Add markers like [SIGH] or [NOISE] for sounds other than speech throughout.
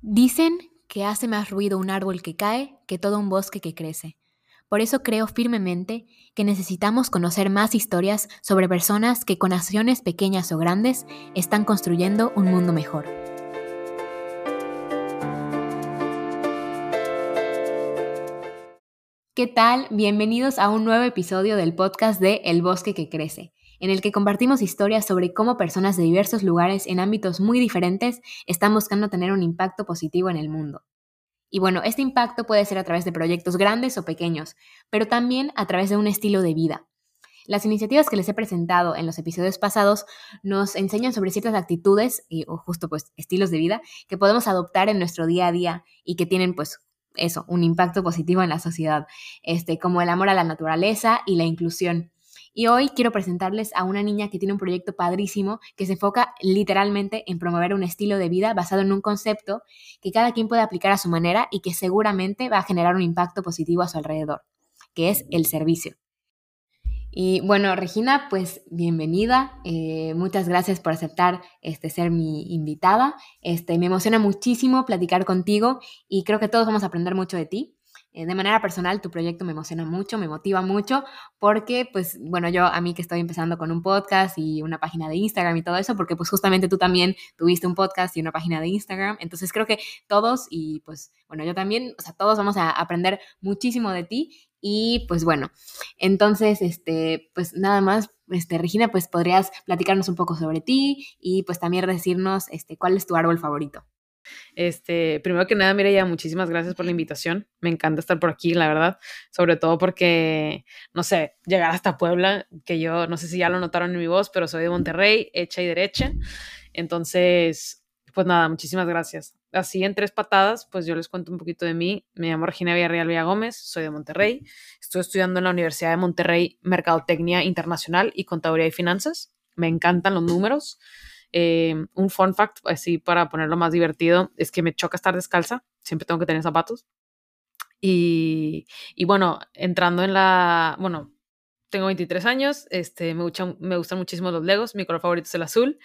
Dicen que hace más ruido un árbol que cae que todo un bosque que crece. Por eso creo firmemente que necesitamos conocer más historias sobre personas que con acciones pequeñas o grandes están construyendo un mundo mejor. ¿Qué tal? Bienvenidos a un nuevo episodio del podcast de El bosque que crece en el que compartimos historias sobre cómo personas de diversos lugares en ámbitos muy diferentes están buscando tener un impacto positivo en el mundo. Y bueno, este impacto puede ser a través de proyectos grandes o pequeños, pero también a través de un estilo de vida. Las iniciativas que les he presentado en los episodios pasados nos enseñan sobre ciertas actitudes y, o justo pues estilos de vida que podemos adoptar en nuestro día a día y que tienen pues eso, un impacto positivo en la sociedad, este, como el amor a la naturaleza y la inclusión. Y hoy quiero presentarles a una niña que tiene un proyecto padrísimo que se enfoca literalmente en promover un estilo de vida basado en un concepto que cada quien puede aplicar a su manera y que seguramente va a generar un impacto positivo a su alrededor, que es el servicio. Y bueno, Regina, pues bienvenida. Eh, muchas gracias por aceptar este, ser mi invitada. Este, me emociona muchísimo platicar contigo y creo que todos vamos a aprender mucho de ti. Eh, de manera personal, tu proyecto me emociona mucho, me motiva mucho, porque, pues, bueno, yo a mí que estoy empezando con un podcast y una página de Instagram y todo eso, porque pues justamente tú también tuviste un podcast y una página de Instagram, entonces creo que todos y pues, bueno, yo también, o sea, todos vamos a aprender muchísimo de ti y pues bueno, entonces, este, pues nada más, este, Regina, pues podrías platicarnos un poco sobre ti y pues también decirnos, este, cuál es tu árbol favorito. Este, primero que nada, ya muchísimas gracias por la invitación. Me encanta estar por aquí, la verdad. Sobre todo porque, no sé, llegar hasta Puebla, que yo no sé si ya lo notaron en mi voz, pero soy de Monterrey, hecha y derecha. Entonces, pues nada, muchísimas gracias. Así en tres patadas, pues yo les cuento un poquito de mí. Me llamo Regina Villarreal Villa Gómez, soy de Monterrey. Estoy estudiando en la Universidad de Monterrey Mercadotecnia Internacional y Contaduría y Finanzas. Me encantan los números. Eh, un fun fact, así para ponerlo más divertido, es que me choca estar descalza, siempre tengo que tener zapatos. Y, y bueno, entrando en la, bueno, tengo 23 años, este, me, me gustan muchísimo los Legos, mi color favorito es el azul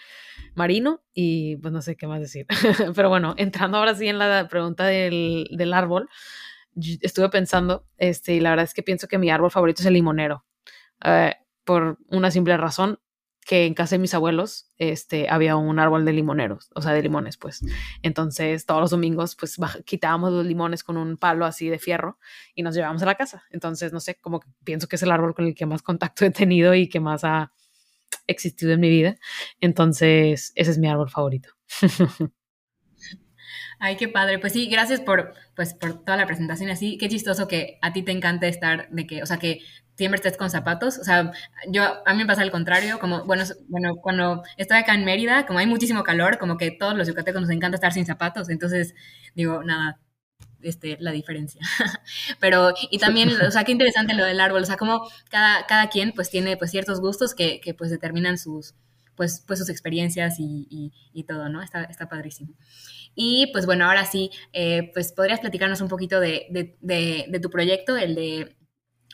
marino y pues no sé qué más decir. [LAUGHS] Pero bueno, entrando ahora sí en la pregunta del, del árbol, estuve pensando, este, y la verdad es que pienso que mi árbol favorito es el limonero, eh, por una simple razón, que en casa de mis abuelos este, había un árbol de limoneros, o sea, de limones, pues. Entonces, todos los domingos, pues, quitábamos los limones con un palo así de fierro y nos llevábamos a la casa. Entonces, no sé, como que pienso que es el árbol con el que más contacto he tenido y que más ha existido en mi vida. Entonces, ese es mi árbol favorito. [LAUGHS] Ay, qué padre. Pues sí, gracias por, pues, por toda la presentación. Así, qué chistoso que a ti te encanta estar, de que, o sea, que siempre con zapatos. O sea, yo, a mí me pasa al contrario, como, bueno, bueno, cuando estoy acá en Mérida, como hay muchísimo calor, como que todos los yucatecos nos encanta estar sin zapatos. Entonces, digo, nada, este, la diferencia. [LAUGHS] Pero, y también, o sea, qué interesante lo del árbol. O sea, como cada, cada quien, pues, tiene, pues, ciertos gustos que, que pues, determinan sus, pues, pues sus experiencias y, y, y todo, ¿no? Está, está padrísimo. Y pues bueno, ahora sí, eh, pues podrías platicarnos un poquito de, de, de, tu proyecto, el de,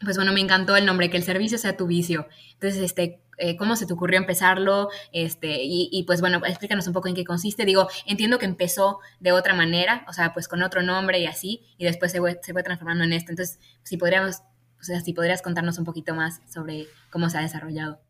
pues bueno, me encantó el nombre, que el servicio sea tu vicio. Entonces, este, eh, ¿cómo se te ocurrió empezarlo? Este, y, y, pues bueno, explícanos un poco en qué consiste. Digo, entiendo que empezó de otra manera, o sea, pues con otro nombre y así, y después se fue, se transformando en esto. Entonces, si podríamos, o sea, si podrías contarnos un poquito más sobre cómo se ha desarrollado.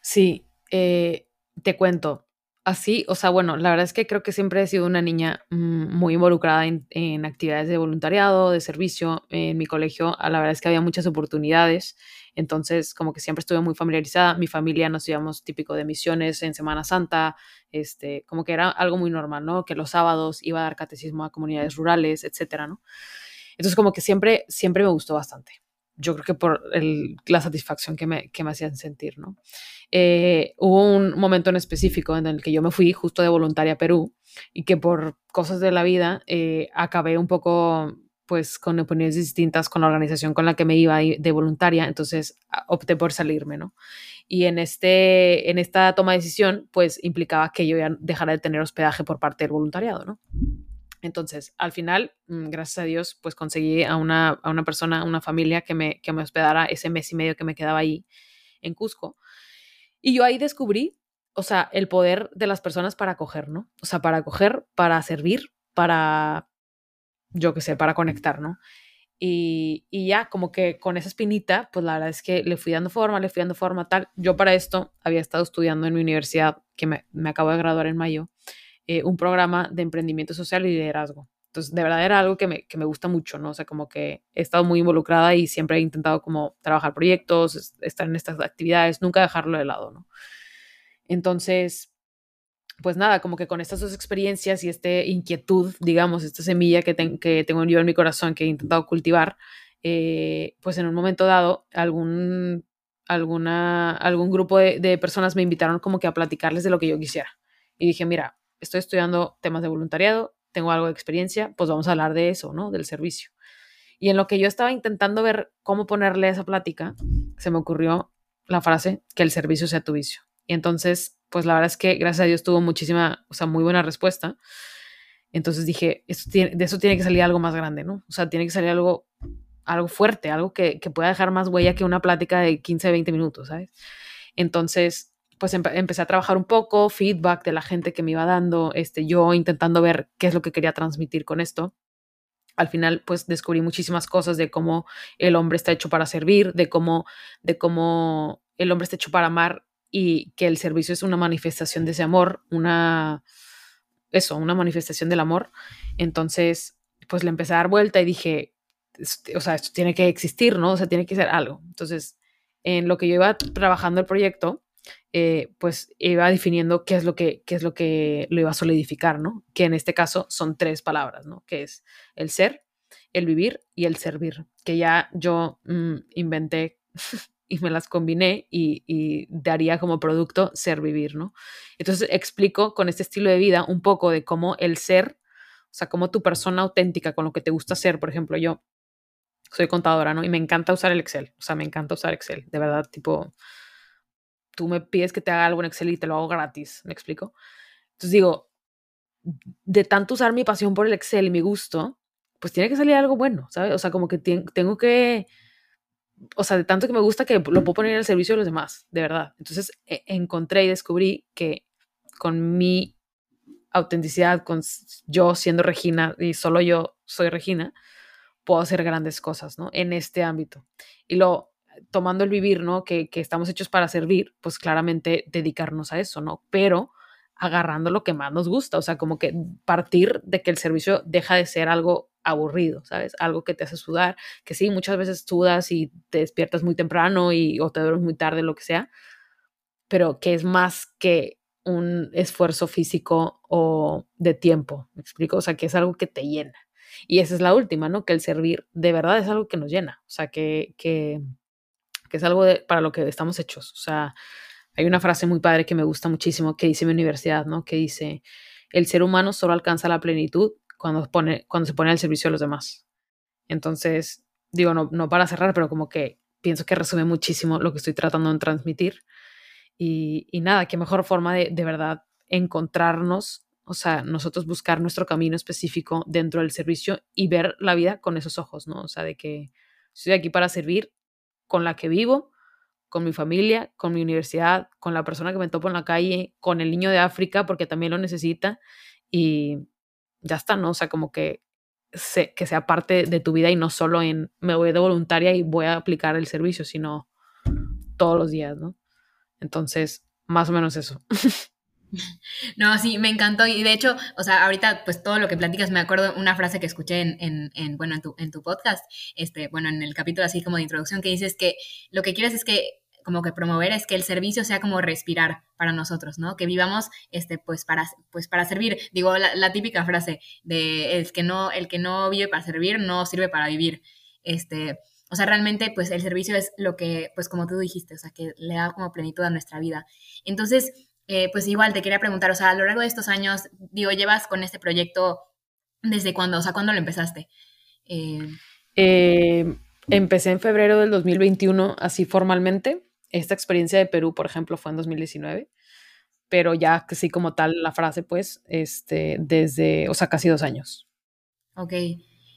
Sí, eh, te cuento así, o sea, bueno, la verdad es que creo que siempre he sido una niña mm, muy involucrada en, actividades de voluntariado, de servicio. En mi colegio, la verdad es que había muchas oportunidades, entonces como que siempre estuve muy familiarizada. Mi familia nos íbamos típico de misiones en Semana Santa, este, como que era algo muy normal, ¿no? Que los sábados iba a dar catecismo a comunidades rurales, etcétera, ¿no? Entonces como que siempre, siempre me gustó bastante. Yo creo que por la satisfacción que me, que me hacían sentir, ¿no? Eh, hubo un momento en específico en el que yo me fui justo de voluntaria a Perú y que por cosas de la vida eh, acabé un poco pues con opiniones distintas con la organización con la que me iba de voluntaria, entonces opté por salirme, ¿no? Y en, este, en esta toma de decisión, pues implicaba que yo ya dejara de tener hospedaje por parte del voluntariado, ¿no? Entonces, al final, mm, gracias a Dios, pues conseguí a una, a una persona, una familia que me, que me hospedara ese mes y medio que me quedaba ahí en Cusco. Y yo ahí descubrí, o sea, el poder de las personas para acoger, ¿no? O sea, para acoger, para servir, para, yo qué sé, para conectar, ¿no? Y, y, ya, como que con esa espinita, pues la verdad es que le fui dando forma, le fui dando forma, tal. Yo para esto había estado estudiando en mi universidad, que me, me acabo de graduar en mayo, eh, un programa de emprendimiento social y liderazgo. Entonces, de verdad era algo que me, que me gusta mucho, ¿no? O sea, como que he estado muy involucrada y siempre he intentado como trabajar proyectos, estar en estas actividades, nunca dejarlo de lado, ¿no? Entonces, pues nada, como que con estas dos experiencias y esta inquietud, digamos, esta semilla que, que tengo yo en mi corazón que he intentado cultivar, eh, pues en un momento dado algún, alguna, algún grupo de, de, personas me invitaron como que a platicarles de lo que yo quisiera. Y dije, mira, estoy estudiando temas de voluntariado, tengo algo de experiencia, pues vamos a hablar de eso, ¿no? Del servicio. Y en lo que yo estaba intentando ver cómo ponerle esa plática, se me ocurrió la frase, que el servicio sea tu vicio. Y entonces pues la verdad es que gracias a Dios tuvo muchísima, o sea, muy buena respuesta. Entonces dije, de eso tiene que salir algo más grande, ¿no? O sea, tiene que salir algo, algo fuerte, algo que, que pueda dejar más huella que una plática de 15, 20 minutos, ¿sabes? Entonces, pues empecé a trabajar un poco, feedback de la gente que me iba dando, este, yo intentando ver qué es lo que quería transmitir con esto. Al final, pues descubrí muchísimas cosas de cómo el hombre está hecho para servir, de cómo, de cómo el hombre está hecho para amar y que el servicio es una manifestación de ese amor, una, eso, una manifestación del amor. Entonces, pues le empecé a dar vuelta y dije, o sea, esto tiene que existir, ¿no? O sea, tiene que ser algo. Entonces, en lo que yo iba trabajando el proyecto, eh, pues iba definiendo qué es lo que qué es lo que lo iba a solidificar, ¿no? Que en este caso son tres palabras, ¿no? Que es el ser, el vivir y el servir, que ya yo mm, inventé [LAUGHS] y me las combiné y, daría como producto ser vivir, ¿no? Entonces explico con este estilo de vida un poco de cómo el ser, o sea, cómo tu persona auténtica, con lo que te gusta ser, por ejemplo, yo soy contadora, ¿no? Y me encanta usar el Excel, o sea, me encanta usar Excel, de verdad, tipo, tú me pides que te haga algo en Excel y te lo hago gratis, ¿me explico? Entonces digo, de tanto usar mi pasión por el Excel y mi gusto, pues tiene que salir algo bueno, ¿sabes? O sea, como que tengo que o sea, de tanto que me gusta que lo puedo poner al servicio de los demás, de verdad. Entonces e, encontré y descubrí que con mi autenticidad, con yo siendo Regina y solo yo soy Regina, puedo hacer grandes cosas, ¿no? En este ámbito. Y lo, tomando el vivir, ¿no? Que, que estamos hechos para servir, pues claramente dedicarnos a eso, ¿no? Pero agarrando lo que más nos gusta, o sea, como que partir de que el servicio deja de ser algo aburrido, ¿sabes? Algo que te hace sudar, que sí, muchas veces sudas y te despiertas muy temprano y, o te duermes muy tarde, lo que sea, pero que es más que un esfuerzo físico o de tiempo, ¿me explico? O sea, que es algo que te llena. Y esa es la última, ¿no? Que el servir de verdad es algo que nos llena, o sea, que, que, que es algo para lo que estamos hechos, o sea, hay una frase muy padre que me gusta muchísimo que dice mi universidad, ¿no? Que dice, el ser humano solo alcanza la plenitud cuando, pone, cuando se pone al servicio de los demás. Entonces, digo, no, no para cerrar, pero como que pienso que resume muchísimo lo que estoy tratando de transmitir. Y, y nada, qué mejor forma de, de verdad encontrarnos, o sea, nosotros buscar nuestro camino específico dentro del servicio y ver la vida con esos ojos, ¿no? O sea, de que estoy aquí para servir con la que vivo, con mi familia, con mi universidad, con la persona que me topo en la calle, con el niño de África, porque también lo necesita. Y ya está, ¿no? O sea, como que, que sea parte de tu vida y no solo en me voy de voluntaria y voy a aplicar el servicio, sino todos los días, ¿no? Entonces, más o menos eso. [LAUGHS] [LAUGHS] No, sí, me encantó. Y de hecho, o sea, ahorita, pues todo lo que platicas, me acuerdo una frase que escuché en, en, bueno, en tu, en tu podcast, este, bueno, en el capítulo así como de introducción, que dices que lo que quieres es que como que promover es que el servicio sea como respirar para nosotros, ¿no? Que vivamos, este, pues para, pues para servir. Digo, la, típica frase de el que no, el que no vive para servir no sirve para vivir. Este, o sea, realmente, pues el servicio es lo que, pues como tú dijiste, o sea, que le da como plenitud a nuestra vida. Entonces, eh, pues igual te quería preguntar, o sea, a lo largo de estos años, digo, llevas con este proyecto desde cuándo, o sea, ¿cuándo lo empezaste? Eh, eh, empecé en febrero del 2021, así formalmente. Esta experiencia de Perú, por ejemplo, fue en 2019, pero ya que sí como tal la frase, pues, este, desde, o sea, casi dos años. Ok.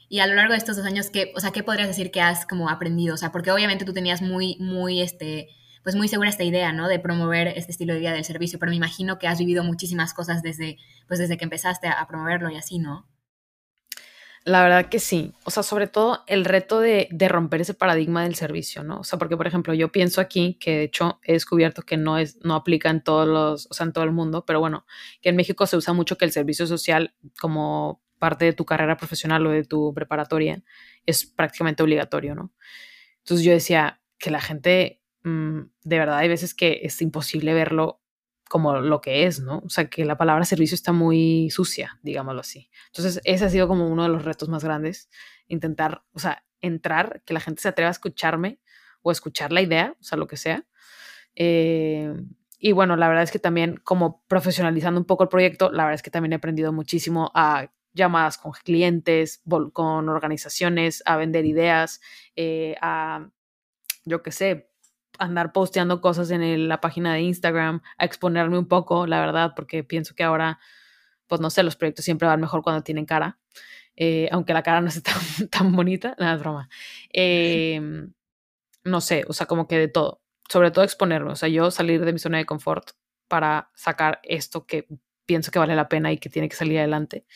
Y a lo largo de estos dos años, ¿qué, o sea, ¿qué podrías decir que has como aprendido? O sea, porque obviamente tú tenías muy, muy, este, pues muy segura esta idea, ¿no? De promover este estilo de vida del servicio, pero me imagino que has vivido muchísimas cosas desde, pues desde que empezaste a promoverlo y así, ¿no? La verdad que sí. O sea, sobre todo el reto de, de, romper ese paradigma del servicio, ¿no? O sea, porque, por ejemplo, yo pienso aquí que de hecho he descubierto que no es, no aplica en todos los, o sea, en todo el mundo, pero bueno, que en México se usa mucho que el servicio social como parte de tu carrera profesional o de tu preparatoria es prácticamente obligatorio, ¿no? Entonces yo decía que la gente, mmm, de verdad, hay veces que es imposible verlo como lo que es, ¿no? O sea, que la palabra servicio está muy sucia, digámoslo así. Entonces, ese ha sido como uno de los retos más grandes, intentar, o sea, entrar, que la gente se atreva a escucharme o escuchar la idea, o sea, lo que sea. Eh, y bueno, la verdad es que también como profesionalizando un poco el proyecto, la verdad es que también he aprendido muchísimo a llamadas con clientes, con organizaciones, a vender ideas, eh, a, yo qué sé, andar posteando cosas en la página de Instagram, a exponerme un poco, la verdad, porque pienso que ahora, pues no sé, los proyectos siempre van mejor cuando tienen cara, eh, aunque la cara no esté [LAUGHS] tan, tan bonita, nada, broma. Eh, no sé, o sea, como que de todo, sobre todo exponerme, o sea, yo salir de mi zona de confort para sacar esto que pienso que vale la pena y que tiene que salir adelante.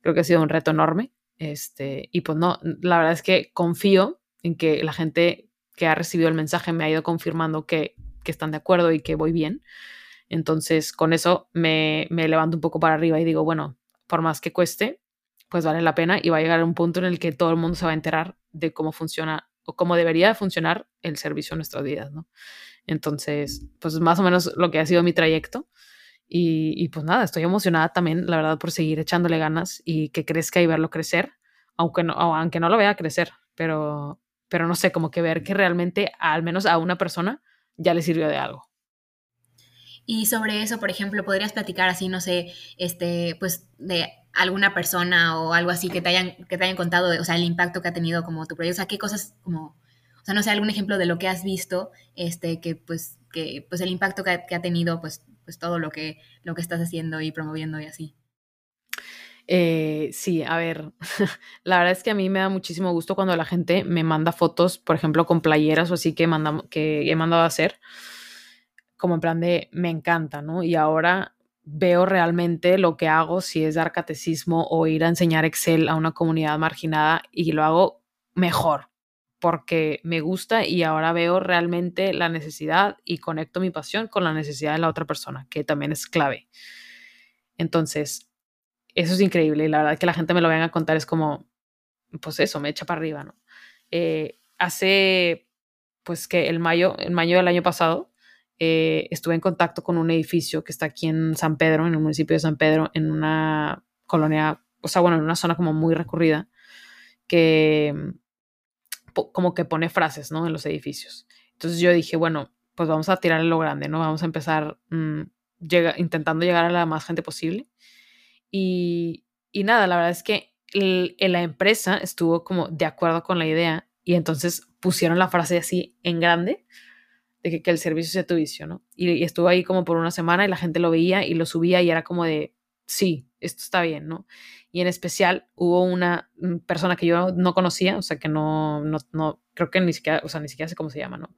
Creo que ha sido un reto enorme. Este, y pues no, la verdad es que confío en que la gente que ha recibido el mensaje me ha ido confirmando que, que están de acuerdo y que voy bien. Entonces, con eso me, me, levanto un poco para arriba y digo, bueno, por más que cueste, pues vale la pena y va a llegar a un punto en el que todo el mundo se va a enterar de cómo funciona o cómo debería funcionar el servicio en nuestras vidas, ¿no? Entonces, pues más o menos lo que ha sido mi trayecto. Y, y, pues nada, estoy emocionada también, la verdad, por seguir echándole ganas y que crezca y verlo crecer, aunque no, aunque no lo vea crecer, pero, pero no sé, como que ver que realmente al menos a una persona ya le sirvió de algo. Y sobre eso, por ejemplo, podrías platicar así, no sé, este, pues de alguna persona o algo así que te hayan, que te hayan contado, o sea, el impacto que ha tenido como tu proyecto, o sea, qué cosas como, o sea, no sé, algún ejemplo de lo que has visto, este, que pues, que pues el impacto que ha, que ha tenido, pues, pues todo lo que, lo que estás haciendo y promoviendo y así. Eh, sí, a ver, [LAUGHS] la verdad es que a mí me da muchísimo gusto cuando la gente me manda fotos, por ejemplo, con playeras o así que, manda, que he mandado a hacer, como en plan de me encanta, ¿no? Y ahora veo realmente lo que hago, si es dar catecismo o ir a enseñar Excel a una comunidad marginada y lo hago mejor porque me gusta y ahora veo realmente la necesidad y conecto mi pasión con la necesidad de la otra persona, que también es clave. Entonces, eso es increíble y la verdad que la gente me lo venga a contar es como, pues eso, me echa para arriba, ¿no? Eh, hace, pues que el mayo, el mayo del año pasado, eh, estuve en contacto con un edificio que está aquí en San Pedro, en el municipio de San Pedro, en una colonia, o sea, bueno, en una zona como muy recurrida, que como que pone frases, ¿no? En los edificios. Entonces yo dije, bueno, pues vamos a tirar lo grande, ¿no? Vamos a empezar mmm, llega, intentando llegar a la más gente posible. Y, y nada, la verdad es que el, la empresa estuvo como de acuerdo con la idea y entonces pusieron la frase así en grande de que, que el servicio sea tu vicio, ¿no? Y, estuvo ahí como por una semana y la gente lo veía y lo subía y era como de, sí, esto está bien, ¿no? Y en especial hubo una mm, persona que yo no conocía, o sea, que no, no, no creo que ni siquiera, o sea, ni siquiera sé cómo se llama, ¿no?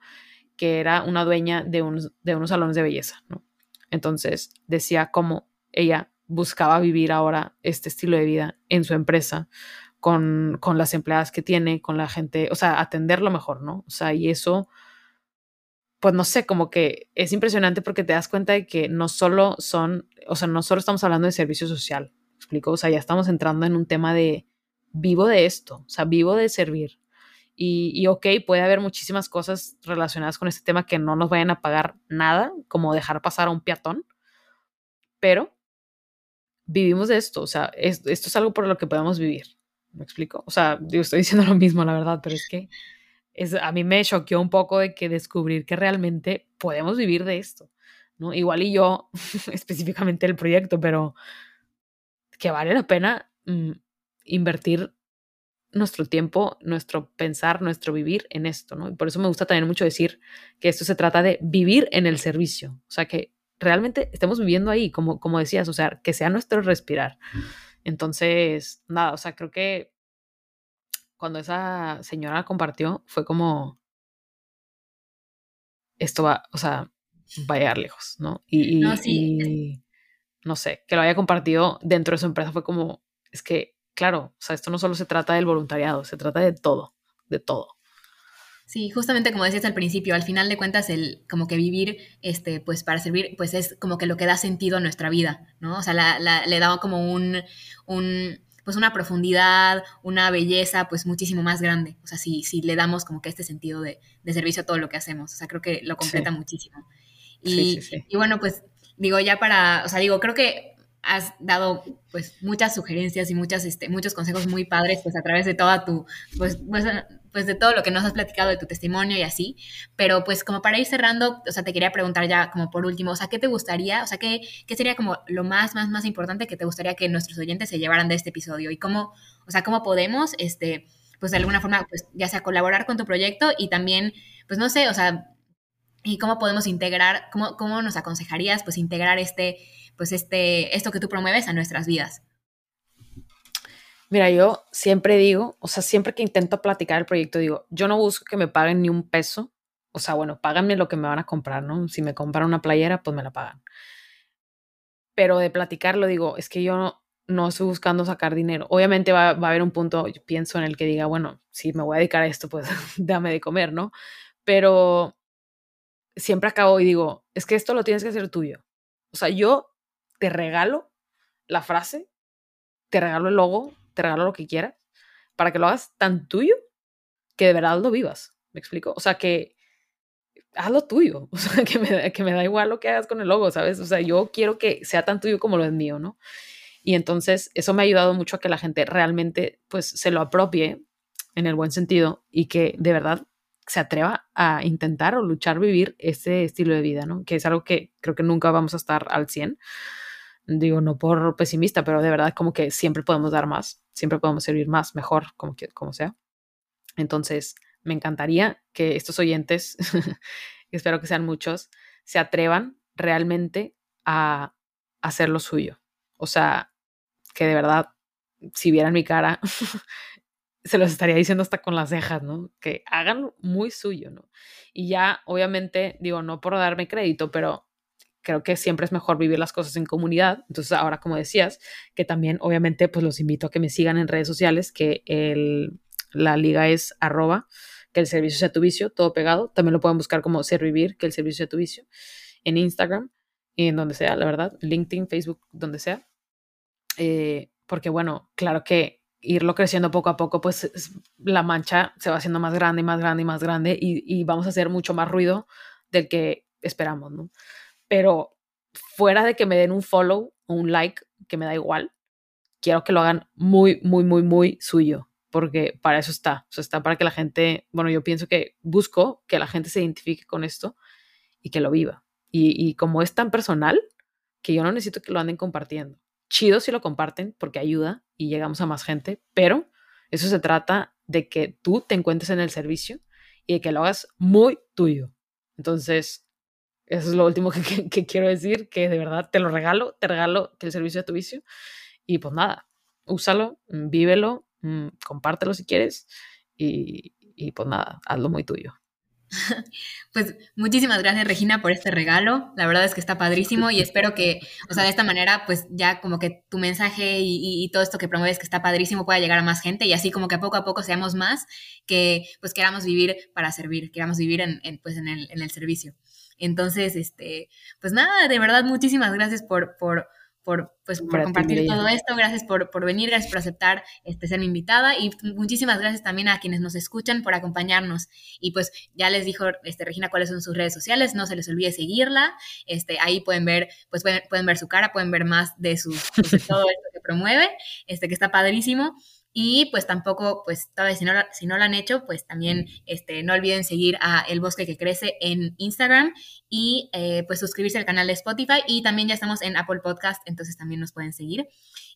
Que era una dueña de unos, de unos salones de belleza, ¿no? Entonces decía cómo ella buscaba vivir ahora este estilo de vida en su empresa, con, con, las empleadas que tiene, con la gente, o sea, atenderlo mejor, ¿no? O sea, y eso, pues no sé, como que es impresionante porque te das cuenta de que no solo son, o sea, no solo estamos hablando de servicio social, explico? O sea, ya estamos entrando en un tema de vivo de esto, o sea, vivo de servir. Y, y ok, puede haber muchísimas cosas relacionadas con este tema que no nos vayan a pagar nada, como dejar pasar a un peatón, pero vivimos de esto, o sea, es, esto es algo por lo que podemos vivir. ¿Me explico? O sea, yo estoy [LAUGHS] diciendo lo mismo, la verdad, pero es que es, a mí me choqueó un poco de que descubrir que realmente podemos vivir de esto, ¿no? Igual y yo, [LAUGHS] específicamente el proyecto, pero que vale la pena mm, invertir nuestro tiempo, nuestro pensar, nuestro vivir en esto, ¿no? Y por eso me gusta también mucho decir que esto se trata de vivir en el servicio, o sea, que realmente estemos viviendo ahí, como, como decías, o sea, que sea nuestro respirar. Entonces, nada, o sea, creo que cuando esa señora compartió fue como, esto va, o sea, va a llegar lejos, ¿no? Y, no, y, no sé, que lo haya compartido dentro de su empresa fue como, es que, claro, o sea, esto no solo se trata del voluntariado, se trata de todo, de todo. Sí, justamente como decías al principio, al final de cuentas el como que vivir, este, pues para servir, pues es como que lo que da sentido a nuestra vida, ¿no? O sea, le da como un, un, pues una profundidad, una belleza, pues muchísimo más grande. O sea, si, si le damos como que este sentido de, servicio a todo lo que hacemos. O sea, creo que lo completa muchísimo. Y, y bueno, pues digo, ya para, o sea, digo, creo que has dado pues muchas sugerencias y muchas, este, muchos consejos muy padres pues a través de toda tu, pues, pues, pues, de todo lo que nos has platicado de tu testimonio y así, pero pues como para ir cerrando, o sea, te quería preguntar ya como por último, o sea, ¿qué te gustaría, o sea, qué, qué sería como lo más, más, más importante que te gustaría que nuestros oyentes se llevaran de este episodio y cómo, o sea, cómo podemos, este, pues de alguna forma, pues ya sea colaborar con tu proyecto y también, pues no sé, o sea, y cómo podemos integrar, cómo, cómo nos aconsejarías pues integrar este, pues este, esto que tú promueves a nuestras vidas? Mira, yo siempre digo, o sea, siempre que intento platicar el proyecto, digo, yo no busco que me paguen ni un peso. O sea, bueno, páganme lo que me van a comprar, ¿no? Si me compran una playera, pues me la pagan. Pero de platicarlo, digo, es que yo no, estoy buscando sacar dinero. Obviamente va, a haber un punto, pienso, en el que diga, bueno, si me voy a dedicar a esto, pues [LAUGHS] dame de comer, ¿no? Pero siempre acabo y digo, es que esto lo tienes que hacer tuyo. O sea, yo te regalo la frase, te regalo el logo, te regalo lo que quieras, para que lo hagas tan tuyo que de verdad lo vivas. ¿Me explico? O sea, que hazlo tuyo. [LAUGHS] O sea, que me, que me da igual lo que hagas con el logo, ¿sabes? O sea, yo quiero que sea tan tuyo como lo es mío, ¿no? Y entonces eso me ha ayudado mucho a que la gente realmente pues se lo apropie en el buen sentido y que de verdad se atreva a intentar o luchar vivir ese estilo de vida, ¿no? Que es algo que creo que nunca vamos a estar al 100 digo, no por pesimista, pero de verdad como que siempre podemos dar más, siempre podemos servir más, mejor, como, como sea. Entonces, me encantaría que estos oyentes, [LAUGHS] espero que sean muchos, se atrevan realmente a hacer lo suyo. O sea, que de verdad, si vieran mi cara, [LAUGHS] se los estaría diciendo hasta con las cejas, ¿no? Que hagan muy suyo, ¿no? Y ya, obviamente, digo, no por darme crédito, pero creo que siempre es mejor vivir las cosas en comunidad. Entonces, ahora, como decías, que también, obviamente, pues los invito a que me sigan en redes sociales, que el, la liga es arroba, que el servicio sea tu vicio, todo pegado. También lo pueden buscar como ser vivir, que el servicio sea tu vicio, en Instagram y en donde sea, la verdad, LinkedIn, Facebook, donde sea. Eh, porque, bueno, claro que irlo creciendo poco a poco, pues la mancha se va haciendo más grande y más grande y más grande y, y vamos a hacer mucho más ruido del que esperamos, ¿no? Pero fuera de que me den un follow o un like, que me da igual, quiero que lo hagan muy, muy, muy, muy suyo, porque para eso está, o está para que la gente, bueno, yo pienso que busco que la gente se identifique con esto y que lo viva. Y, y como es tan personal, que yo no necesito que lo anden compartiendo. Chido si lo comparten porque ayuda y llegamos a más gente, pero eso se trata de que tú te encuentres en el servicio y de que lo hagas muy tuyo. Entonces, eso es lo último que, quiero decir, que de verdad te lo regalo, te regalo que el servicio de tu vicio. Y pues nada, úsalo, mm, vívelo, mm, compártelo si quieres y, y pues nada, hazlo muy tuyo. [LAUGHS] Pues muchísimas gracias Regina por este regalo. La verdad es que está padrísimo y espero que, o sea, de esta manera, pues ya como que tu mensaje y, todo esto que promueves que está padrísimo pueda llegar a más gente y así como que poco a poco seamos más que pues queramos vivir para servir, queramos vivir en, pues en el, en el servicio. Entonces, este, pues nada, de verdad, muchísimas gracias por, por, por, pues, por compartir todo esto, gracias por, por, venir, gracias por aceptar este, ser mi invitada y muchísimas gracias también a quienes nos escuchan por acompañarnos. Y pues ya les dijo este, Regina cuáles son sus redes sociales, no se les olvide seguirla, este, ahí pueden ver, pues pueden, pueden ver su cara, pueden ver más de, su, pues, de todo esto que promueve, este, que está padrísimo. Y pues tampoco, pues todavía si no, si no lo han hecho, pues también este, no olviden seguir a El Bosque que Crece en Instagram y eh, pues suscribirse al canal de Spotify y también ya estamos en Apple Podcast, entonces también nos pueden seguir.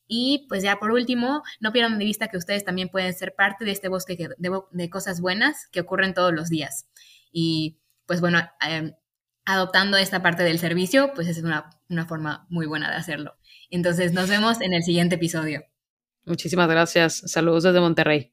Y pues ya por último, no pierdan de vista que ustedes también pueden ser parte de este bosque de, de, cosas buenas que ocurren todos los días. Y pues bueno, em, adoptando esta parte del servicio, pues es una, una forma muy buena de hacerlo. Entonces nos vemos en el siguiente episodio. Muchísimas gracias. Saludos desde Monterrey.